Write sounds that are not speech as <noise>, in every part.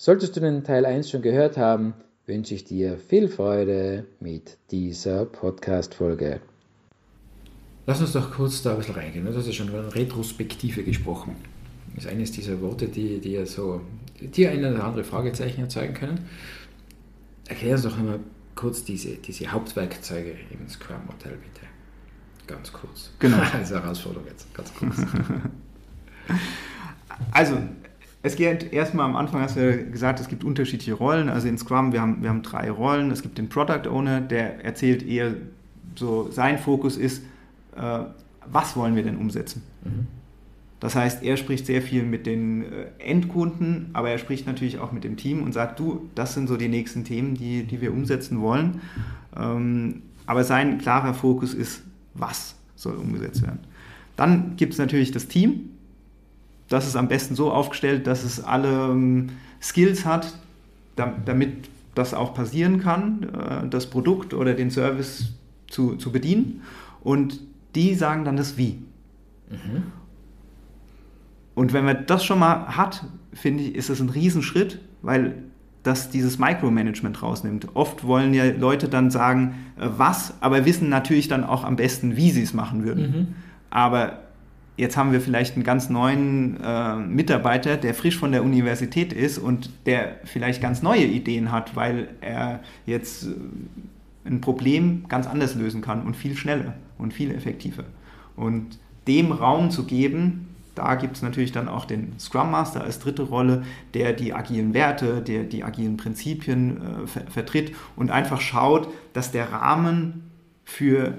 Solltest du den Teil 1 schon gehört haben, wünsche ich dir viel Freude mit dieser Podcast-Folge. Lass uns doch kurz da ein bisschen reingehen. Du hast ja schon über Retrospektive gesprochen. Das ist eines dieser Worte, die, die ja so, die eine oder andere Fragezeichen erzeugen können. Erklär uns doch einmal kurz diese, diese Hauptwerkzeuge im Scrum-Modell, bitte. Ganz kurz. Genau. <laughs> Als Herausforderung jetzt, ganz kurz. <laughs> also, es geht erstmal am Anfang, hast du gesagt, es gibt unterschiedliche Rollen. Also in Scrum, wir haben, wir haben drei Rollen. Es gibt den Product Owner, der erzählt eher so, sein Fokus ist, äh, was wollen wir denn umsetzen? Mhm. Das heißt, er spricht sehr viel mit den äh, Endkunden, aber er spricht natürlich auch mit dem Team und sagt, du, das sind so die nächsten Themen, die, die wir umsetzen wollen. Ähm, aber sein klarer Fokus ist, was soll umgesetzt werden. Dann gibt es natürlich das Team, das ist am besten so aufgestellt, dass es alle ähm, Skills hat, damit das auch passieren kann, äh, das Produkt oder den Service zu, zu bedienen. Und die sagen dann das Wie. Mhm. Und wenn man das schon mal hat, finde ich, ist das ein Riesenschritt, weil das dieses Micromanagement rausnimmt. Oft wollen ja Leute dann sagen, äh, was, aber wissen natürlich dann auch am besten, wie sie es machen würden. Mhm. Aber Jetzt haben wir vielleicht einen ganz neuen äh, Mitarbeiter, der frisch von der Universität ist und der vielleicht ganz neue Ideen hat, weil er jetzt äh, ein Problem ganz anders lösen kann und viel schneller und viel effektiver. Und dem Raum zu geben, da gibt es natürlich dann auch den Scrum Master als dritte Rolle, der die agilen Werte, der die agilen Prinzipien äh, ver vertritt und einfach schaut, dass der Rahmen für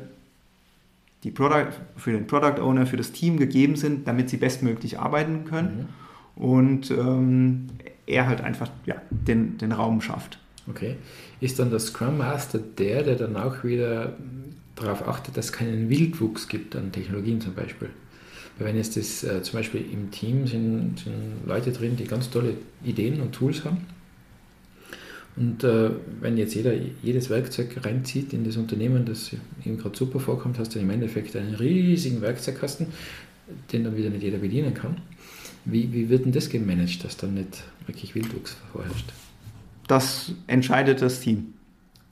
die Product, für den Product Owner, für das Team gegeben sind, damit sie bestmöglich arbeiten können. Mhm. Und ähm, er halt einfach ja, den, den Raum schafft. Okay. Ist dann der Scrum Master der, der dann auch wieder darauf achtet, dass es keinen Wildwuchs gibt an Technologien zum Beispiel? Weil wenn jetzt das äh, zum Beispiel im Team sind, sind Leute drin, die ganz tolle Ideen und Tools haben und äh, wenn jetzt jeder jedes Werkzeug reinzieht in das Unternehmen, das ihm gerade super vorkommt, hast du im Endeffekt einen riesigen Werkzeugkasten, den dann wieder nicht jeder bedienen kann. Wie, wie wird denn das gemanagt, dass dann nicht wirklich Wildwuchs vorherrscht? Das entscheidet das Team.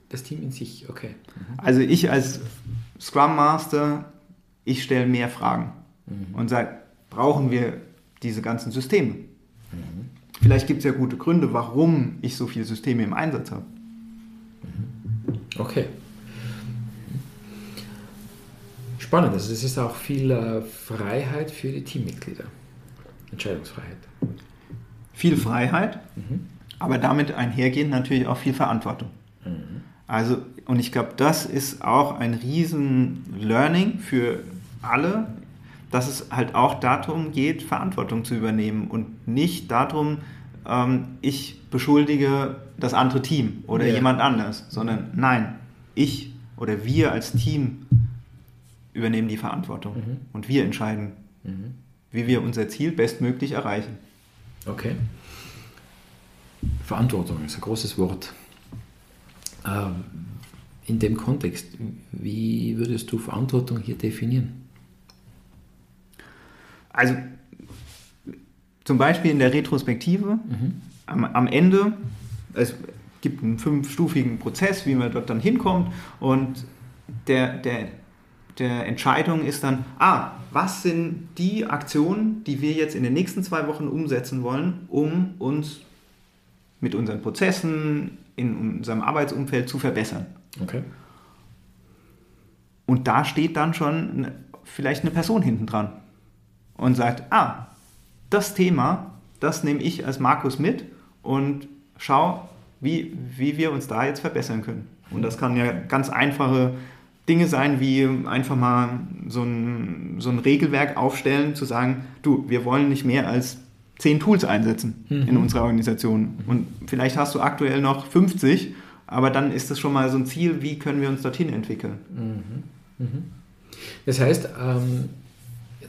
Das Team in sich, okay. Mhm. Also ich als Scrum Master, ich stelle mehr Fragen mhm. und sage, brauchen wir diese ganzen Systeme? Mhm. Vielleicht gibt es ja gute Gründe, warum ich so viele Systeme im Einsatz habe. Okay. Spannend, also es ist auch viel äh, Freiheit für die Teammitglieder. Entscheidungsfreiheit. Viel Freiheit, mhm. aber damit einhergehend natürlich auch viel Verantwortung. Mhm. Also, und ich glaube, das ist auch ein riesen Learning für alle, dass es halt auch darum geht, Verantwortung zu übernehmen und nicht darum, ähm, ich beschuldige das andere Team oder ja. jemand anders, sondern nein, ich oder wir als Team übernehmen die Verantwortung mhm. und wir entscheiden, mhm. wie wir unser Ziel bestmöglich erreichen. Okay. Verantwortung ist ein großes Wort. Ähm, in dem Kontext, wie würdest du Verantwortung hier definieren? Also zum Beispiel in der Retrospektive mhm. am, am Ende, es gibt einen fünfstufigen Prozess, wie man dort dann hinkommt und der, der, der Entscheidung ist dann, ah, was sind die Aktionen, die wir jetzt in den nächsten zwei Wochen umsetzen wollen, um uns mit unseren Prozessen in unserem Arbeitsumfeld zu verbessern. Okay. Und da steht dann schon vielleicht eine Person hinten dran und sagt, ah, das Thema, das nehme ich als Markus mit und schau, wie, wie wir uns da jetzt verbessern können. Und das kann ja ganz einfache Dinge sein, wie einfach mal so ein, so ein Regelwerk aufstellen, zu sagen, du, wir wollen nicht mehr als zehn Tools einsetzen mhm. in unserer Organisation. Und vielleicht hast du aktuell noch 50, aber dann ist das schon mal so ein Ziel, wie können wir uns dorthin entwickeln. Mhm. Mhm. Das heißt, ähm,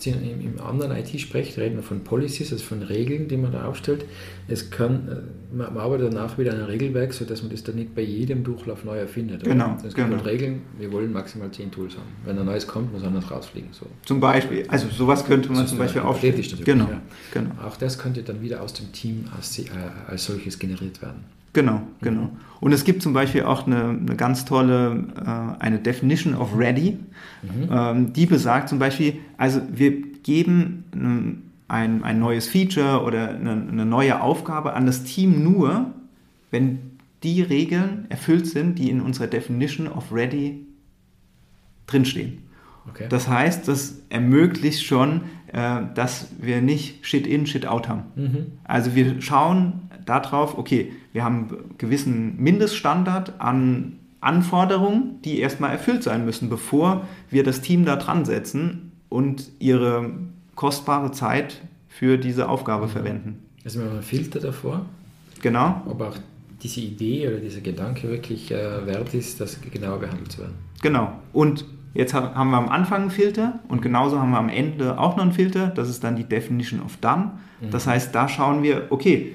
jetzt in, im, anderen IT-Sprech reden wir von Policies, also von Regeln, die man da aufstellt. Es kann, äh, man, arbeitet danach wieder an einem Regelwerk, sodass man das dann nicht bei jedem Durchlauf neu erfindet. Genau. Es gibt genau. halt Regeln, wir wollen maximal 10 Tools haben. Wenn ein neues kommt, muss anders rausfliegen. So. Zum Beispiel, also sowas könnte man zum Beispiel aufstellen. Genau. Ja. genau. Auch das könnte dann wieder aus dem Team als, äh, als solches generiert werden. Genau, genau. Mhm. Und es gibt zum Beispiel auch eine, eine ganz tolle, äh, eine Definition of ready, mhm. ähm, die besagt zum Beispiel, also wir geben ein, ein neues Feature oder eine, eine neue Aufgabe an das Team nur, wenn die Regeln erfüllt sind, die in unserer Definition of ready drinstehen. Okay. Das heißt, das ermöglicht schon, äh, dass wir nicht Shit in, Shit out haben. Mhm. Also wir schauen darauf, okay, wir haben einen gewissen Mindeststandard an Anforderungen, die erstmal erfüllt sein müssen, bevor wir das Team da dran setzen und ihre kostbare Zeit für diese Aufgabe mhm. verwenden. Also wir haben einen Filter davor. Genau. Ob auch diese Idee oder dieser Gedanke wirklich äh, wert ist, das genauer behandelt zu werden. Genau. Und jetzt haben wir am Anfang einen Filter und genauso haben wir am Ende auch noch einen Filter. Das ist dann die Definition of Done. Mhm. Das heißt, da schauen wir, okay,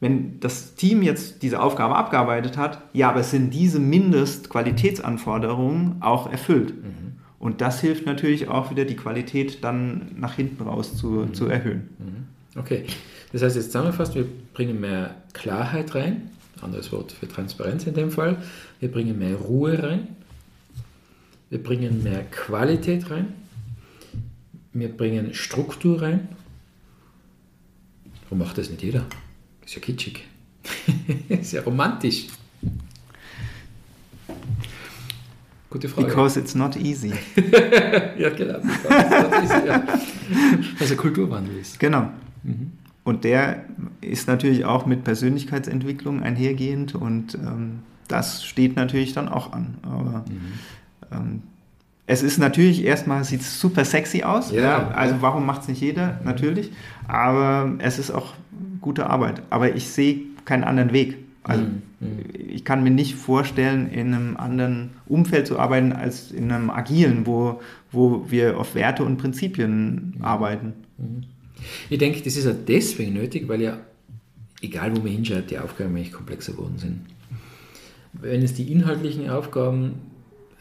wenn das Team jetzt diese Aufgabe abgearbeitet hat, ja, aber es sind diese Mindestqualitätsanforderungen auch erfüllt. Mhm. Und das hilft natürlich auch wieder, die Qualität dann nach hinten raus zu, mhm. zu erhöhen. Mhm. Okay, das heißt jetzt zusammengefasst, wir bringen mehr Klarheit rein, anderes Wort für Transparenz in dem Fall, wir bringen mehr Ruhe rein, wir bringen mehr Qualität rein, wir bringen Struktur rein. Warum macht das nicht jeder? Ist ja kitschig. <laughs> ist ja romantisch. Gute Frage. Because it's not easy. <laughs> ja, genau. Easy, ja. Also Kulturwandel ist. Genau. Mhm. Und der ist natürlich auch mit Persönlichkeitsentwicklung einhergehend und ähm, das steht natürlich dann auch an. Aber mhm. Ähm, es ist natürlich erstmal, sieht super sexy aus. Ja, ja. Also warum macht es nicht jeder? Natürlich. Aber es ist auch gute Arbeit. Aber ich sehe keinen anderen Weg. Also mhm. ich kann mir nicht vorstellen, in einem anderen Umfeld zu arbeiten als in einem agilen, wo, wo wir auf Werte und Prinzipien mhm. arbeiten. Mhm. Ich denke, das ist ja deswegen nötig, weil ja, egal wo man hinschaut, die Aufgaben eigentlich komplexer geworden sind. Wenn es die inhaltlichen Aufgaben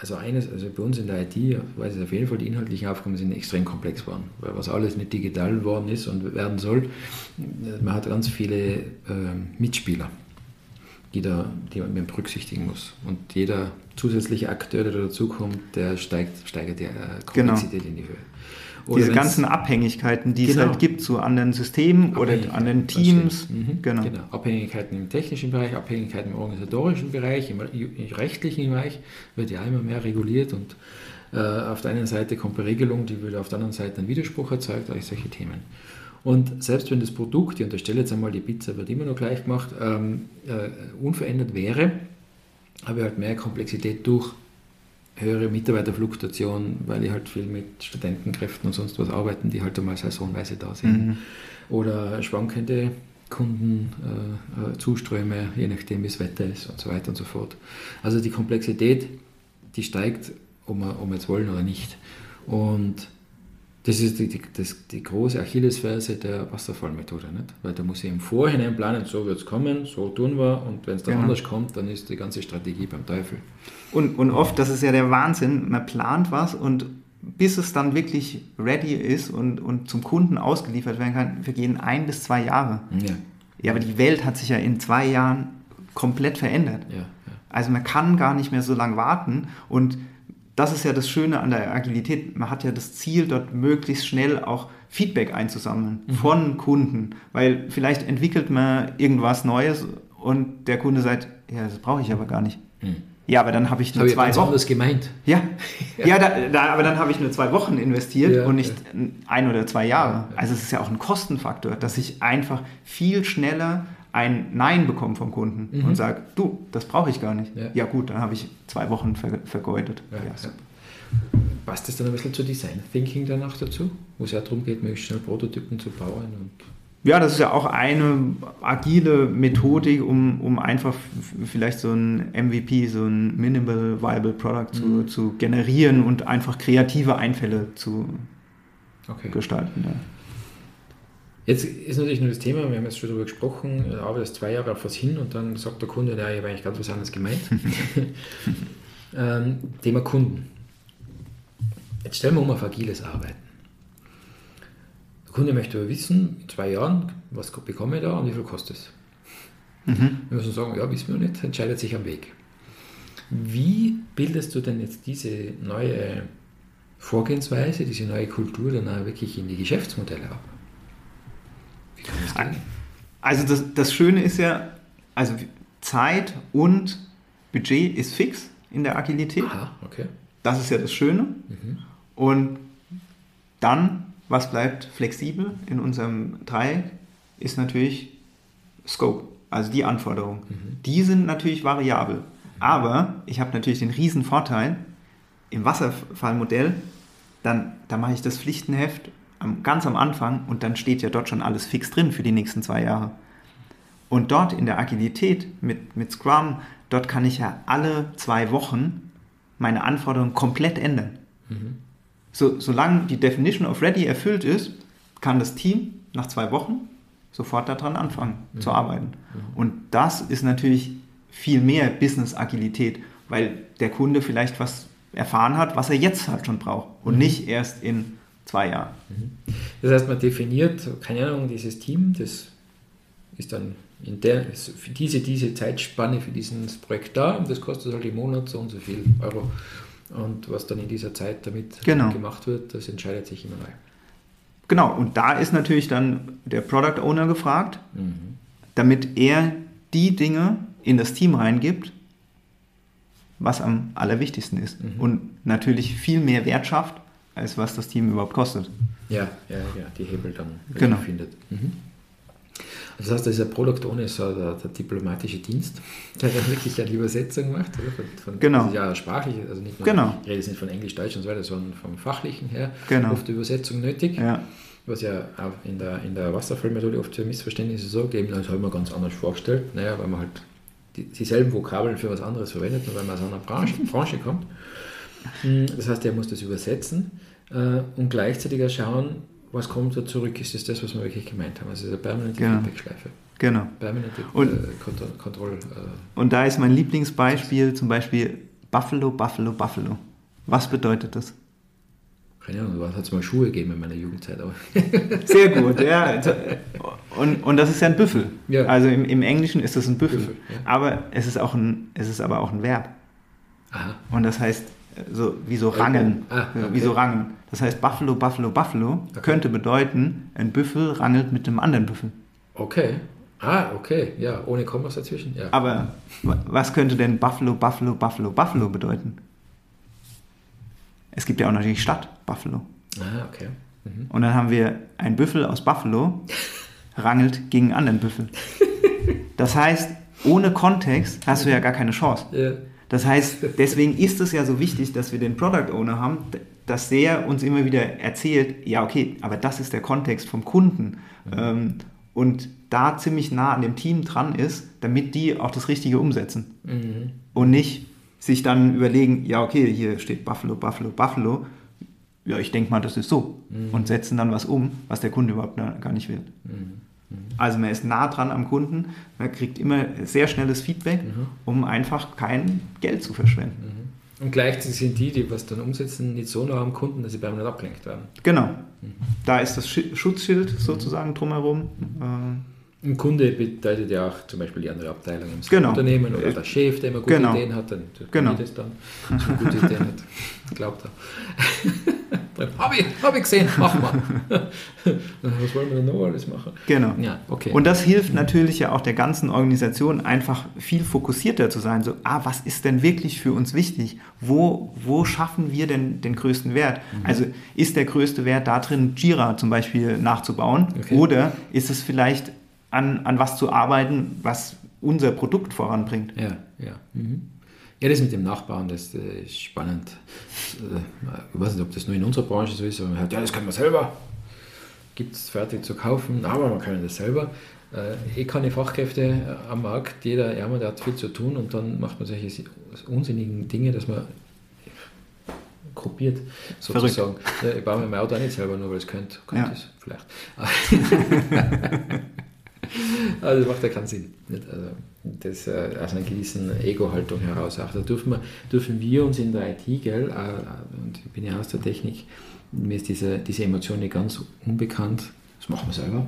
also eines, also bei uns in der IT, weiß ich auf jeden Fall, die inhaltlichen Aufgaben sind extrem komplex geworden, weil was alles nicht digital geworden ist und werden soll, man hat ganz viele äh, Mitspieler, die, da, die man berücksichtigen muss. Und jeder zusätzliche Akteur, der dazukommt, der steigt, steigert die äh, genau. Komplexität genau. in die Höhe. Oder Diese ganzen Abhängigkeiten, die genau. es halt gibt zu anderen Systemen oder anderen Teams. Mhm. Genau. genau. Abhängigkeiten im technischen Bereich, Abhängigkeiten im organisatorischen Bereich, im, rechtlichen Bereich wird ja immer mehr reguliert und äh, auf der einen Seite kommt eine Regelung, die würde auf der anderen Seite einen Widerspruch erzeugt, all solche Themen. Und selbst wenn das Produkt, ich unterstelle jetzt einmal, die Pizza wird immer noch gleich gemacht, ähm, äh, unverändert wäre, habe ich halt mehr Komplexität durch höhere Mitarbeiterfluktuation, weil ich halt viel mit Studentenkräften und sonst was arbeiten, die halt einmal saisonweise da sind. Mhm. Oder schwankende Kundenzusträume, äh, je nachdem wie das Wetter ist und so weiter und so fort. Also die Komplexität, die steigt, ob wir, ob wir jetzt wollen oder nicht. Und das ist die, die, das, die große Achillesferse der Wasserfallmethode, nicht? Weil da muss ich im Vorhinein planen, so wird es kommen, so tun wir und wenn es dann genau. anders kommt, dann ist die ganze Strategie beim Teufel. Und, und oft, das ist ja der Wahnsinn, man plant was und bis es dann wirklich ready ist und, und zum Kunden ausgeliefert werden kann, vergehen ein bis zwei Jahre. Ja. ja, aber die Welt hat sich ja in zwei Jahren komplett verändert. Ja, ja. Also man kann gar nicht mehr so lange warten und das ist ja das Schöne an der Agilität. Man hat ja das Ziel, dort möglichst schnell auch Feedback einzusammeln mhm. von Kunden, weil vielleicht entwickelt man irgendwas Neues und der Kunde sagt, ja, das brauche ich aber gar nicht. Mhm. Ja, aber dann habe ich nur hab zwei ich Wochen. das gemeint. Ja, <laughs> ja. da, da, aber dann habe ich nur zwei Wochen investiert ja, und nicht ja. ein oder zwei Jahre. Also es ist ja auch ein Kostenfaktor, dass ich einfach viel schneller ein Nein bekomme vom Kunden mhm. und sage, du, das brauche ich gar nicht. Ja, ja gut, dann habe ich zwei Wochen ver vergeudet. Ja, ja, Passt das dann ein bisschen zu Design Thinking danach dazu, wo es ja darum geht, möglichst schnell Prototypen zu bauen und Ja, das ist ja auch eine agile Methodik, um, um einfach vielleicht so ein MVP, so ein Minimal Viable Product zu, Mhm. zu generieren und einfach kreative Einfälle zu Okay. gestalten. Jetzt ist natürlich nur das Thema, wir haben jetzt schon darüber gesprochen, ich arbeite zwei Jahre auf was hin und dann sagt der Kunde, ja, ich habe eigentlich ganz was anderes gemeint. <laughs> ähm, Thema Kunden. Jetzt stellen wir um auf agiles Arbeiten. Der Kunde möchte aber wissen, in zwei Jahren, was bekomme ich da und wie viel kostet es? Mhm. Wir müssen sagen, ja, wissen wir nicht, entscheidet sich am Weg. Wie bildest du denn jetzt diese neue Vorgehensweise, diese neue Kultur dann auch wirklich in die Geschäftsmodelle ab? Wie kann das gehen? Also das, das Schöne ist ja, also Zeit und Budget ist fix in der Agilität. Aha, okay. Das ist ja das Schöne. Mhm. Und dann, was bleibt flexibel in unserem Dreieck, ist natürlich Scope, also die Anforderungen. Die sind natürlich variabel. Aber ich habe natürlich den riesen Vorteil, im Wasserfallmodell, dann, dann mache ich das Pflichtenheft ganz am Anfang und dann steht ja dort schon alles fix drin für die nächsten zwei Jahre. Und dort in der Agilität mit, mit Scrum, dort kann ich ja alle zwei Wochen meine Anforderungen komplett ändern. So, solange die Definition of Ready erfüllt ist, kann das Team nach zwei Wochen sofort daran anfangen zu arbeiten. Und das ist natürlich viel mehr Business-Agilität, weil der Kunde vielleicht was erfahren hat, was er jetzt halt schon braucht und nicht erst in zwei Jahren. Das heißt, man definiert, keine Ahnung, dieses Team, das ist dann in der, für diese, diese Zeitspanne für dieses Projekt da und das kostet halt im Monat so und so viel Euro. Und was dann in dieser Zeit damit Genau. gemacht wird, das entscheidet sich immer neu. Genau, und da ist natürlich dann der Product Owner gefragt, Mhm. damit er die Dinge in das Team reingibt, was am allerwichtigsten ist. Mhm. Und natürlich viel mehr Wert schafft, als was das Team überhaupt kostet. Ja, ja, ja, die Hebel dann Genau. findet. Mhm. Also das heißt, dieser Product Owner ist so der, der diplomatische Dienst, <laughs> der dann wirklich eine Übersetzung macht. Oder? Von, von, Genau. Das ist ja sprachlich, also nicht nur, Genau. ich rede jetzt nicht von Englisch, Deutsch und so weiter, sondern vom Fachlichen her Genau. oft Übersetzung nötig. Ja, Was ja auch in der, in der Wasserfallmethode oft für Missverständnisse sorgt, eben das haben wir ganz anders vorgestellt, naja, weil man halt die, dieselben Vokabeln für was anderes verwendet, nur weil man aus einer Branche, Branche kommt. Mm, Das heißt, er muss das übersetzen äh, und gleichzeitig auch schauen, was kommt da zurück, ist das das, was wir wirklich gemeint haben. Also eine permanente Genau. Feedback-Schleife. genau. Permanente Und- äh, Kontroll, Kontroll äh, Und da ist mein Lieblingsbeispiel zum Beispiel Buffalo, Buffalo, Buffalo. Was bedeutet das? keine Ahnung, was hat es mal Schuhe gegeben in meiner Jugendzeit, aber <laughs> Sehr gut, ja. Und, und das ist ja ein Büffel. Ja. Also im, im Englischen ist das ein Büffel. Büffel, ja. Aber es ist, auch ein, es ist aber auch ein Verb. aha, Und das heißt, äh, so, wie so rangeln. Ah, okay. Wie so rangeln. Das heißt, Buffalo, Buffalo, Buffalo Okay. könnte bedeuten, ein Büffel rangelt mit einem anderen Büffel. okay. Ah, okay, ja, ohne Kommas dazwischen, ja. Aber wa- was könnte denn Buffalo, Buffalo, Buffalo, Buffalo bedeuten? Es gibt ja auch natürlich Stadt Buffalo. Ah, okay. Mhm. Und dann haben wir ein Büffel aus Buffalo <laughs> rangelt gegen einen anderen Büffel. Das heißt, ohne Kontext hast du ja gar keine Chance. Ja. Das heißt, deswegen ist es ja so wichtig, dass wir den Product Owner haben, dass der uns immer wieder erzählt, ja okay, aber das ist der Kontext vom Kunden ähm, und da ziemlich nah an dem Team dran ist, damit die auch das Richtige umsetzen. Mhm. und nicht sich dann überlegen, ja okay, hier steht Buffalo, Buffalo, Buffalo, ja ich denke mal, das ist so. Und setzen dann was um, was der Kunde überhaupt gar nicht will. Also man ist nah dran am Kunden, man kriegt immer sehr schnelles Feedback, um einfach kein Geld zu verschwenden. Und gleichzeitig sind die, die was dann umsetzen, nicht so nah am Kunden, dass sie permanent abgelenkt werden. Genau. Da ist das Schi- Schutzschild sozusagen drumherum. Äh, Ein Kunde bedeutet ja auch zum Beispiel die andere Abteilung im Genau. Unternehmen oder der Chef, der immer gute Genau. Ideen hat, dann Genau. das dann, man gute Ideen hat. Glaubt er. <laughs> Habe ich, hab ich gesehen, mach mal. <laughs> Was wollen wir denn noch alles machen? genau. Ja, okay. Und das hilft natürlich ja auch der ganzen Organisation einfach viel fokussierter zu sein. So, ah, was ist denn wirklich für uns wichtig? Wo, wo schaffen wir denn den größten Wert? Mhm. Also ist der größte Wert da drin, Jira zum Beispiel nachzubauen? Okay. Oder ist es vielleicht an, an was zu arbeiten, was unser Produkt voranbringt? Ja, ja. Mhm. Ja, das mit dem Nachbauen, das äh, ist spannend. Das, äh, Ich weiß nicht, ob das nur in unserer Branche so ist, aber man hört, ja, das können wir selber. gibt es fertig zu kaufen, aber man kann das selber. Äh, eh keine Fachkräfte äh, am Markt, jeder Ärmer, der hat viel zu tun und dann macht man solche unsinnigen Dinge, dass man kopiert, sozusagen. Ja, ich baue mir mein Auto auch nicht selber, nur weil es könnte. Könnte ja. es vielleicht. <laughs> also das macht ja keinen Sinn. Also, das äh, aus einer gewissen Ego-Haltung heraus auch. Da dürfen wir, dürfen wir uns in der IT, gell, äh, und ich bin ja aus der Technik, mir ist diese, diese Emotion nicht ganz unbekannt, das machen wir selber,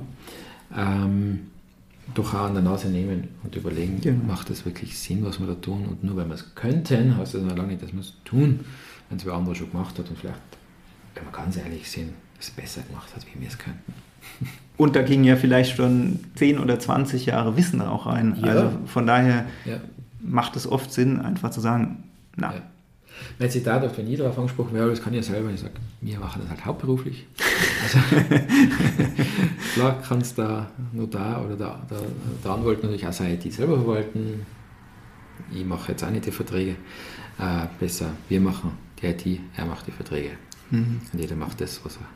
ähm, doch auch an der Nase nehmen und überlegen, genau. macht das wirklich Sinn, was wir da tun? Und nur weil wir es könnten, heißt das noch lange nicht, dass wir es tun, wenn es wer andere schon gemacht hat und vielleicht, wenn wir ganz ehrlich sind, es besser gemacht hat, wie wir es könnten. <laughs> Und da ging ja vielleicht schon 10 oder 20 Jahre Wissen auch rein. Ja. Also von daher ja. macht es oft Sinn, einfach zu sagen, na. Ja. Mein Zitat auf wenn ich darauf angesprochen werde, das kann ich ja selber, ich sage, wir machen das halt hauptberuflich. Also, <laughs> klar kannst da Notar oder der, der, der Anwalt natürlich auch seine IT selber verwalten. Ich mache jetzt auch nicht die Verträge. Äh, besser, wir machen die IT, er macht die Verträge. Mhm. Und jeder macht das, was er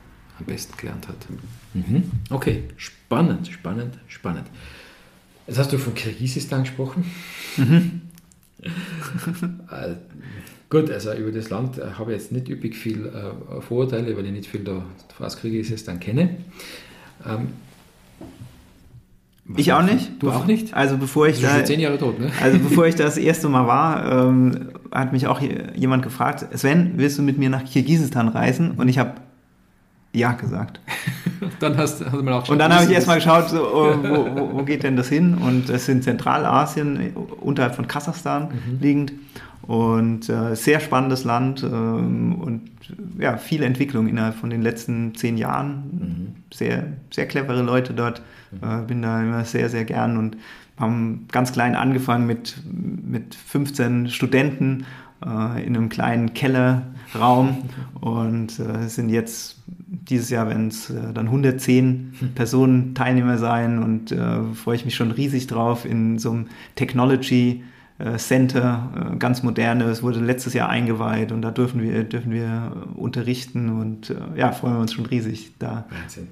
am besten gelernt hat. Mhm. Okay, spannend, spannend, spannend. Jetzt hast du von Kirgisistan gesprochen. Mhm. <laughs> äh, gut, also über das Land äh, habe ich jetzt nicht üppig viel äh, Vorurteile, weil ich nicht viel da aus Kirgisistan kenne. Ähm, ich auch nicht. Du auch nicht? Also bevor ich da, zehn Jahre tot, ne? <laughs> Also bevor ich das erste Mal war, <laughs> ähm, hat mich auch jemand gefragt, Sven, willst du mit mir nach Kirgisistan reisen? Und ich habe ja gesagt. <laughs> dann hast, hast du mal auch Und dann habe ich erstmal geschaut, so, oh, wo, wo, wo, geht denn das hin? Und es in Zentralasien, unterhalb von Kasachstan mhm. liegend. Und äh, sehr spannendes Land ähm, und ja, viel Entwicklung innerhalb von den letzten zehn Jahren. Mhm. Sehr, sehr clevere Leute dort. Mhm. Äh, bin da immer sehr, sehr gern und haben ganz klein angefangen mit, mit 15 Studenten äh, in einem kleinen Kellerraum und äh, sind jetzt dieses Jahr, wenn es äh, dann 110 Personen Teilnehmer sein und äh, freue ich mich schon riesig drauf in so einem Technology äh, Center, äh, ganz moderne. Es wurde letztes Jahr eingeweiht und da dürfen wir, dürfen wir unterrichten und ja, freuen wir uns schon riesig da. Wahnsinn.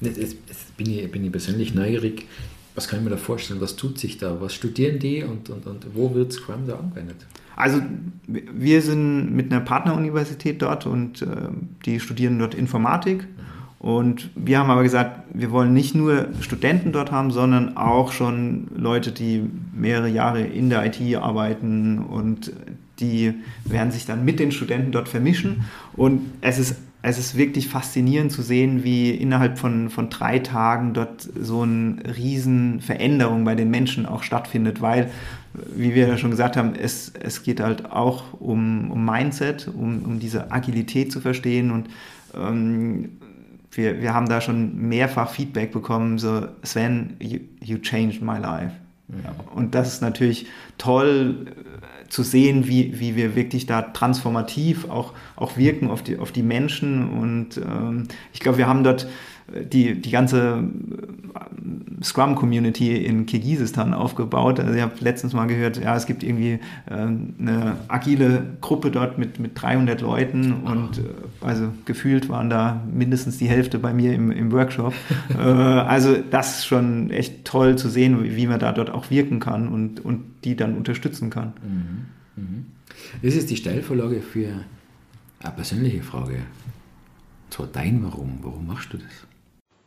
Jetzt, jetzt bin, ich, bin ich persönlich neugierig. Was kann ich mir da vorstellen? Was tut sich da? Was studieren die und, und, und wo wird Scrum da angewendet? Also wir sind mit einer Partneruniversität dort und äh, die studieren dort Informatik. Und wir haben aber gesagt, wir wollen nicht nur Studenten dort haben, sondern auch schon Leute, die mehrere Jahre in der IT arbeiten und die werden sich dann mit den Studenten dort vermischen. Und es ist, es ist wirklich faszinierend zu sehen, wie innerhalb von, von drei Tagen dort so eine riesen Veränderung bei den Menschen auch stattfindet, weil wie wir ja schon gesagt haben, es, es geht halt auch um, um Mindset, um, um diese Agilität zu verstehen und ähm, wir, wir haben da schon mehrfach Feedback bekommen, so Sven, you, you changed my life. Ja. Und das ist natürlich toll zu sehen, wie, wie wir wirklich da transformativ auch, auch wirken auf die, auf die Menschen. Und ähm, ich glaube, wir haben dort die, die ganze äh, Scrum-Community in Kirgisistan aufgebaut. Also ich habe letztens mal gehört, ja, es gibt irgendwie äh, eine agile Gruppe dort mit, mit 300 Leuten und äh, also gefühlt waren da mindestens die Hälfte bei mir im, im Workshop. <laughs> äh, also das ist schon echt toll zu sehen, wie, wie man da dort auch wirken kann und, und die dann unterstützen kann. Mhm. Mhm. Das ist die Stellvorlage für eine persönliche Frage. zwar dein Warum. Warum machst du das?